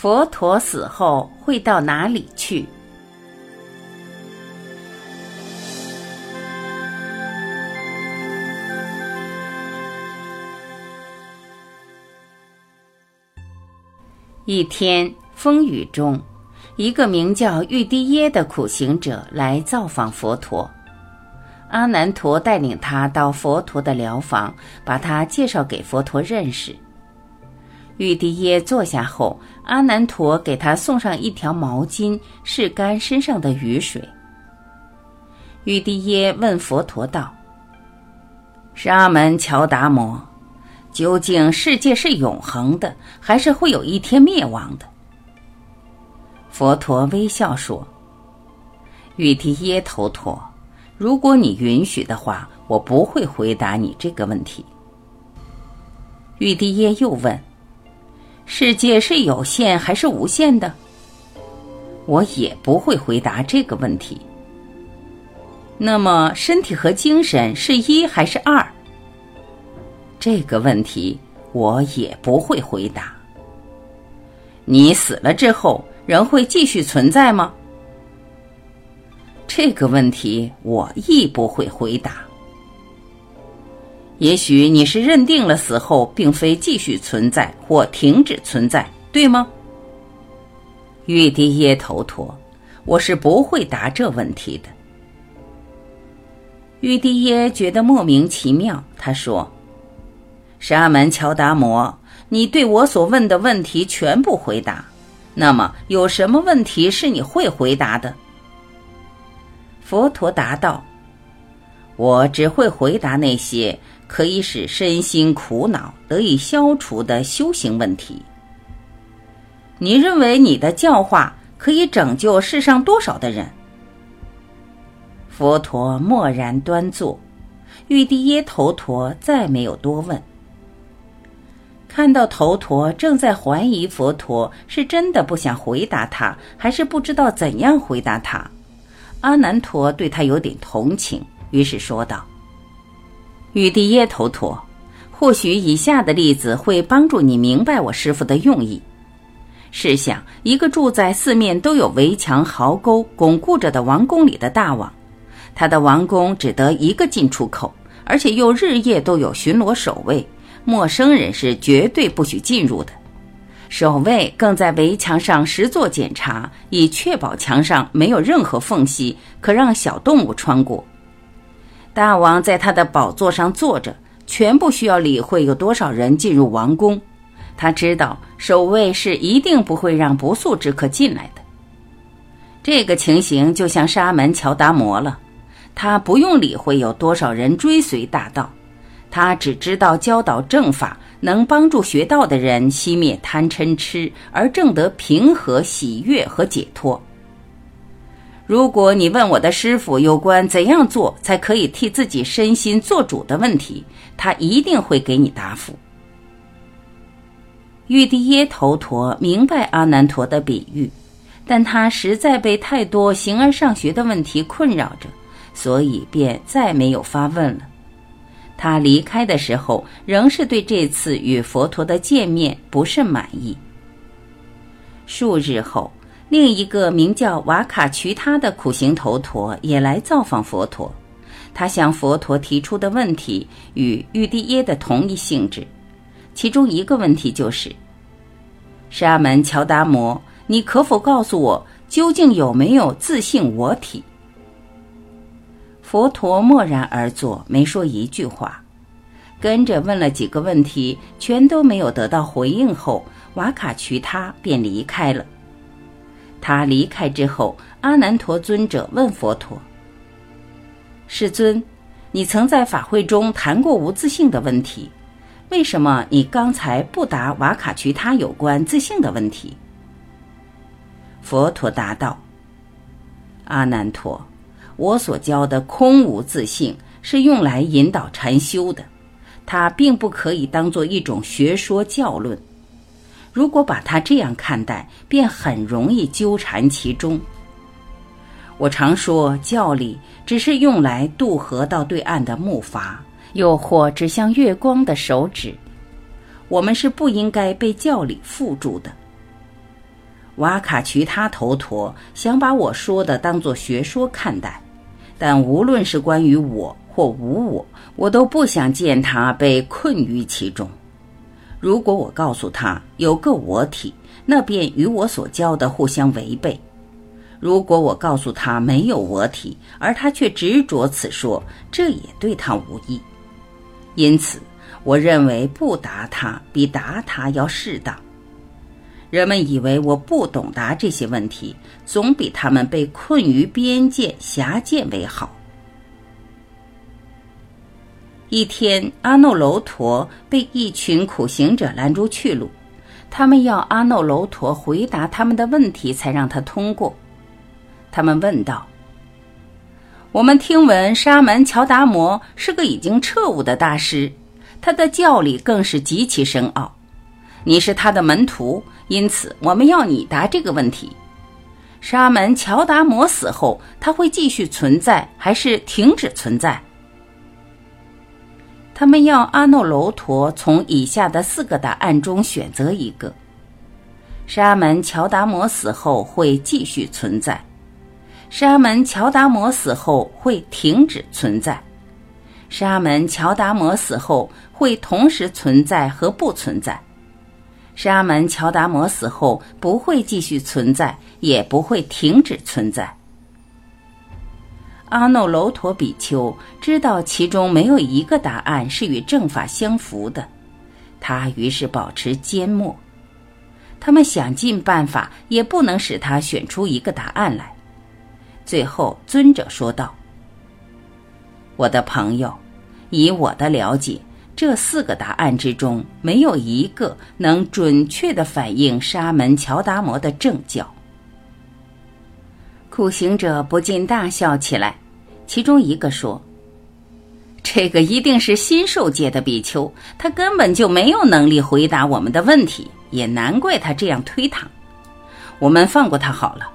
佛陀死后会到哪里去？一天风雨中，一个名叫玉帝耶的苦行者来造访佛陀。阿难陀带领他到佛陀的疗房，把他介绍给佛陀认识。玉帝耶坐下后，阿难陀给他送上一条毛巾，拭干身上的雨水。玉帝耶问佛陀道：“沙门乔达摩。”究竟世界是永恒的，还是会有一天灭亡的？佛陀微笑说：“玉帝耶头陀，如果你允许的话，我不会回答你这个问题。”玉帝耶又问：“世界是有限还是无限的？”我也不会回答这个问题。那么，身体和精神是一还是二？这个问题我也不会回答。你死了之后，人会继续存在吗？这个问题我亦不会回答。也许你是认定了死后并非继续存在或停止存在，对吗？玉帝耶头陀，我是不会答这问题的。玉帝耶觉得莫名其妙，他说。沙门乔达摩，你对我所问的问题全部回答。那么，有什么问题是你会回答的？佛陀答道：“我只会回答那些可以使身心苦恼得以消除的修行问题。你认为你的教化可以拯救世上多少的人？”佛陀默然端坐，玉帝耶头陀再没有多问。看到头陀正在怀疑佛陀是真的不想回答他，还是不知道怎样回答他，阿难陀对他有点同情，于是说道：“玉帝耶头陀，或许以下的例子会帮助你明白我师傅的用意。试想，一个住在四面都有围墙、壕沟巩固着的王宫里的大王，他的王宫只得一个进出口，而且又日夜都有巡逻守卫。”陌生人是绝对不许进入的，守卫更在围墙上实做检查，以确保墙上没有任何缝隙可让小动物穿过。大王在他的宝座上坐着，全不需要理会有多少人进入王宫。他知道守卫是一定不会让不速之客进来的。这个情形就像沙门乔达摩了，他不用理会有多少人追随大道。他只知道教导正法，能帮助学道的人熄灭贪嗔痴，而正得平和、喜悦和解脱。如果你问我的师傅有关怎样做才可以替自己身心做主的问题，他一定会给你答复。玉帝耶头陀明白阿难陀的比喻，但他实在被太多形而上学的问题困扰着，所以便再没有发问了。他离开的时候，仍是对这次与佛陀的见面不甚满意。数日后，另一个名叫瓦卡渠他的苦行头陀也来造访佛陀。他向佛陀提出的问题与玉帝耶的同一性质，其中一个问题就是：“沙门乔达摩，你可否告诉我，究竟有没有自性我体？”佛陀默然而坐，没说一句话，跟着问了几个问题，全都没有得到回应后，瓦卡渠他便离开了。他离开之后，阿难陀尊者问佛陀：“世尊，你曾在法会中谈过无自性的问题，为什么你刚才不答瓦卡渠他有关自性的问题？”佛陀答道：“阿难陀。”我所教的空无自性是用来引导禅修的，它并不可以当做一种学说教论。如果把它这样看待，便很容易纠缠其中。我常说，教理只是用来渡河到对岸的木筏，又或指向月光的手指。我们是不应该被教理缚住的。瓦卡渠他头陀想把我说的当作学说看待，但无论是关于我或无我，我都不想见他被困于其中。如果我告诉他有个我体，那便与我所教的互相违背；如果我告诉他没有我体，而他却执着此说，这也对他无益。因此，我认为不答他比答他要适当。人们以为我不懂答这些问题，总比他们被困于边界狭见为好。一天，阿耨楼陀被一群苦行者拦住去路，他们要阿耨楼陀回答他们的问题，才让他通过。他们问道：“我们听闻沙门乔达摩是个已经彻悟的大师，他的教理更是极其深奥。你是他的门徒，因此我们要你答这个问题：沙门乔达摩死后，他会继续存在，还是停止存在？”他们要阿耨楼陀从以下的四个答案中选择一个：沙门乔达摩死后会继续存在；沙门乔达摩死后会停止存在；沙门乔达摩死后会同时存在和不存在；沙门乔达摩死后不会继续存在，也不会停止存在。阿耨楼陀比丘知道其中没有一个答案是与正法相符的，他于是保持缄默。他们想尽办法也不能使他选出一个答案来。最后，尊者说道：“我的朋友，以我的了解，这四个答案之中没有一个能准确的反映沙门乔达摩的正教。”苦行者不禁大笑起来，其中一个说：“这个一定是新受戒的比丘，他根本就没有能力回答我们的问题，也难怪他这样推搪。我们放过他好了。”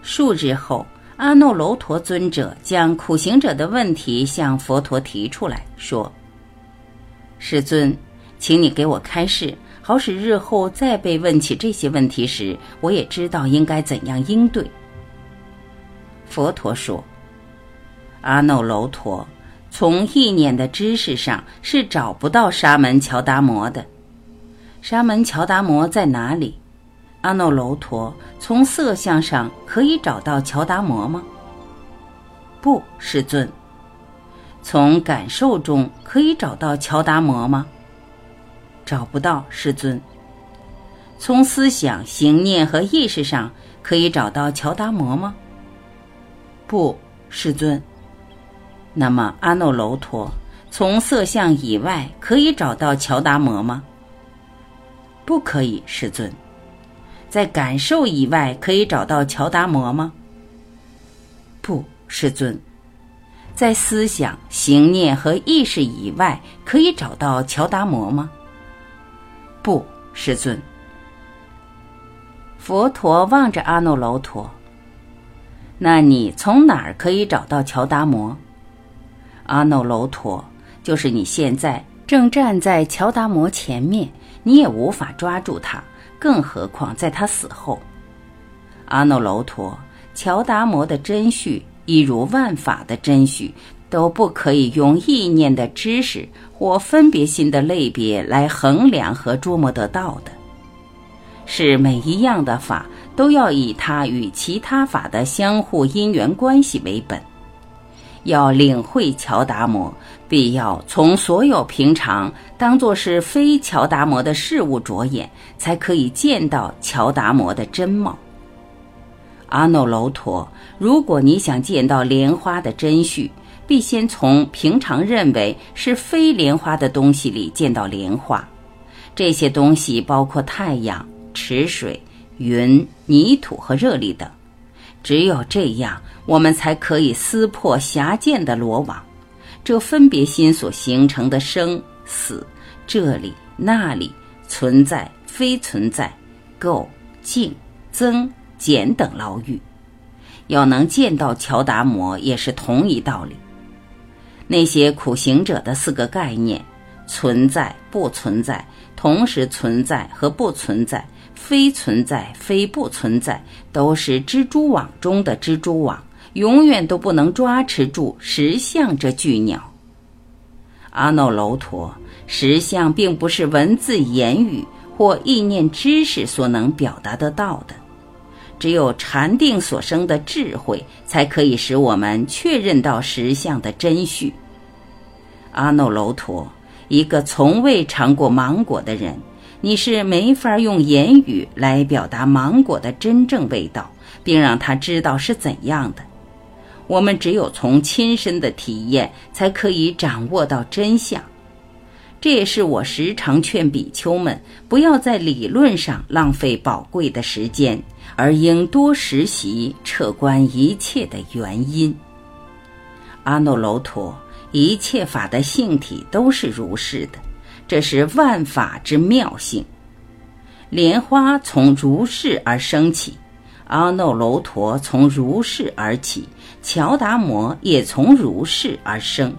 数日后，阿耨楼陀尊者将苦行者的问题向佛陀提出来说：“世尊，请你给我开示。”好使日后再被问起这些问题时，我也知道应该怎样应对。佛陀说：“阿耨楼陀，从意念的知识上是找不到沙门乔达摩的。沙门乔达摩在哪里？阿耨楼陀，从色相上可以找到乔达摩吗？不，世尊。从感受中可以找到乔达摩吗？”找不到师尊。从思想、行念和意识上可以找到乔达摩吗？不，师尊。那么阿耨楼陀，从色相以外可以找到乔达摩吗？不可以，师尊。在感受以外可以找到乔达摩吗？不，师尊。在思想、行念和意识以外可以找到乔达摩吗？不，师尊。佛陀望着阿耨楼陀，那你从哪儿可以找到乔达摩？阿耨楼陀，就是你现在正站在乔达摩前面，你也无法抓住他，更何况在他死后。阿耨楼陀，乔达摩的真序，一如万法的真序。都不可以用意念的知识或分别心的类别来衡量和捉摸得到的，是每一样的法都要以它与其他法的相互因缘关系为本。要领会乔达摩，必要从所有平常当作是非乔达摩的事物着眼，才可以见到乔达摩的真貌。阿耨楼陀，如果你想见到莲花的真序。必先从平常认为是非莲花的东西里见到莲花，这些东西包括太阳、池水、云、泥土和热力等。只有这样，我们才可以撕破狭见的罗网。这分别心所形成的生死、这里那里、存在非存在、垢净增减等牢狱，要能见到乔达摩，也是同一道理。那些苦行者的四个概念：存在、不存在、同时存在和不存在，非存在非不存在，都是蜘蛛网中的蜘蛛网，永远都不能抓持住实相这巨鸟。阿耨楼陀，实相并不是文字言语或意念知识所能表达得到的，只有禅定所生的智慧，才可以使我们确认到实相的真序。阿耨楼陀，一个从未尝过芒果的人。你是没法用言语来表达芒果的真正味道，并让他知道是怎样的。我们只有从亲身的体验，才可以掌握到真相。这也是我时常劝比丘们不要在理论上浪费宝贵的时间，而应多实习、彻观一切的原因。阿耨楼陀，一切法的性体都是如是的。这是万法之妙性，莲花从如是而生起，阿耨楼陀从如是而起，乔达摩也从如是而生。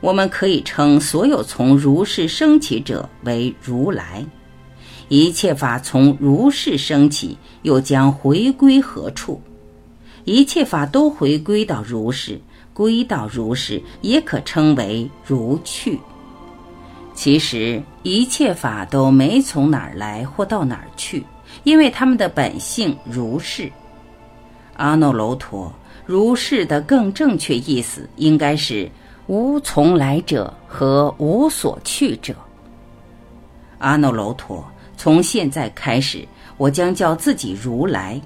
我们可以称所有从如是升起者为如来。一切法从如是升起，又将回归何处？一切法都回归到如是，归到如是，也可称为如去。其实一切法都没从哪儿来或到哪儿去，因为它们的本性如是。阿耨楼陀，如是的更正确意思应该是无从来者和无所去者。阿耨楼陀，从现在开始，我将叫自己如来。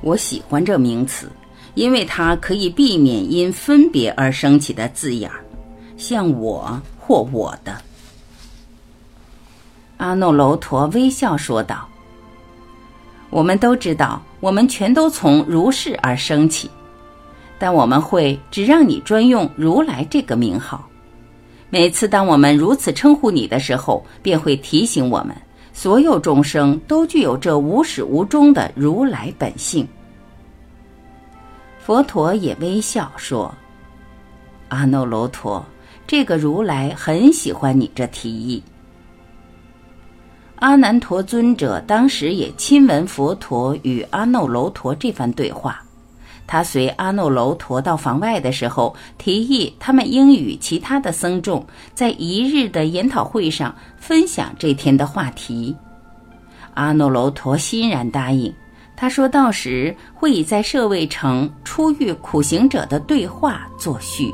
我喜欢这名词，因为它可以避免因分别而生起的字眼儿，像我或我的。阿耨楼陀微笑说道：“我们都知道，我们全都从如是而生起，但我们会只让你专用如来这个名号。每次当我们如此称呼你的时候，便会提醒我们，所有众生都具有这无始无终的如来本性。”佛陀也微笑说：“阿耨罗陀，这个如来很喜欢你这提议。”阿难陀尊者当时也亲闻佛陀与阿耨罗陀这番对话，他随阿耨楼陀到房外的时候，提议他们应与其他的僧众在一日的研讨会上分享这天的话题。阿耨楼陀欣然答应，他说到时会以在舍卫城初遇苦行者的对话作序。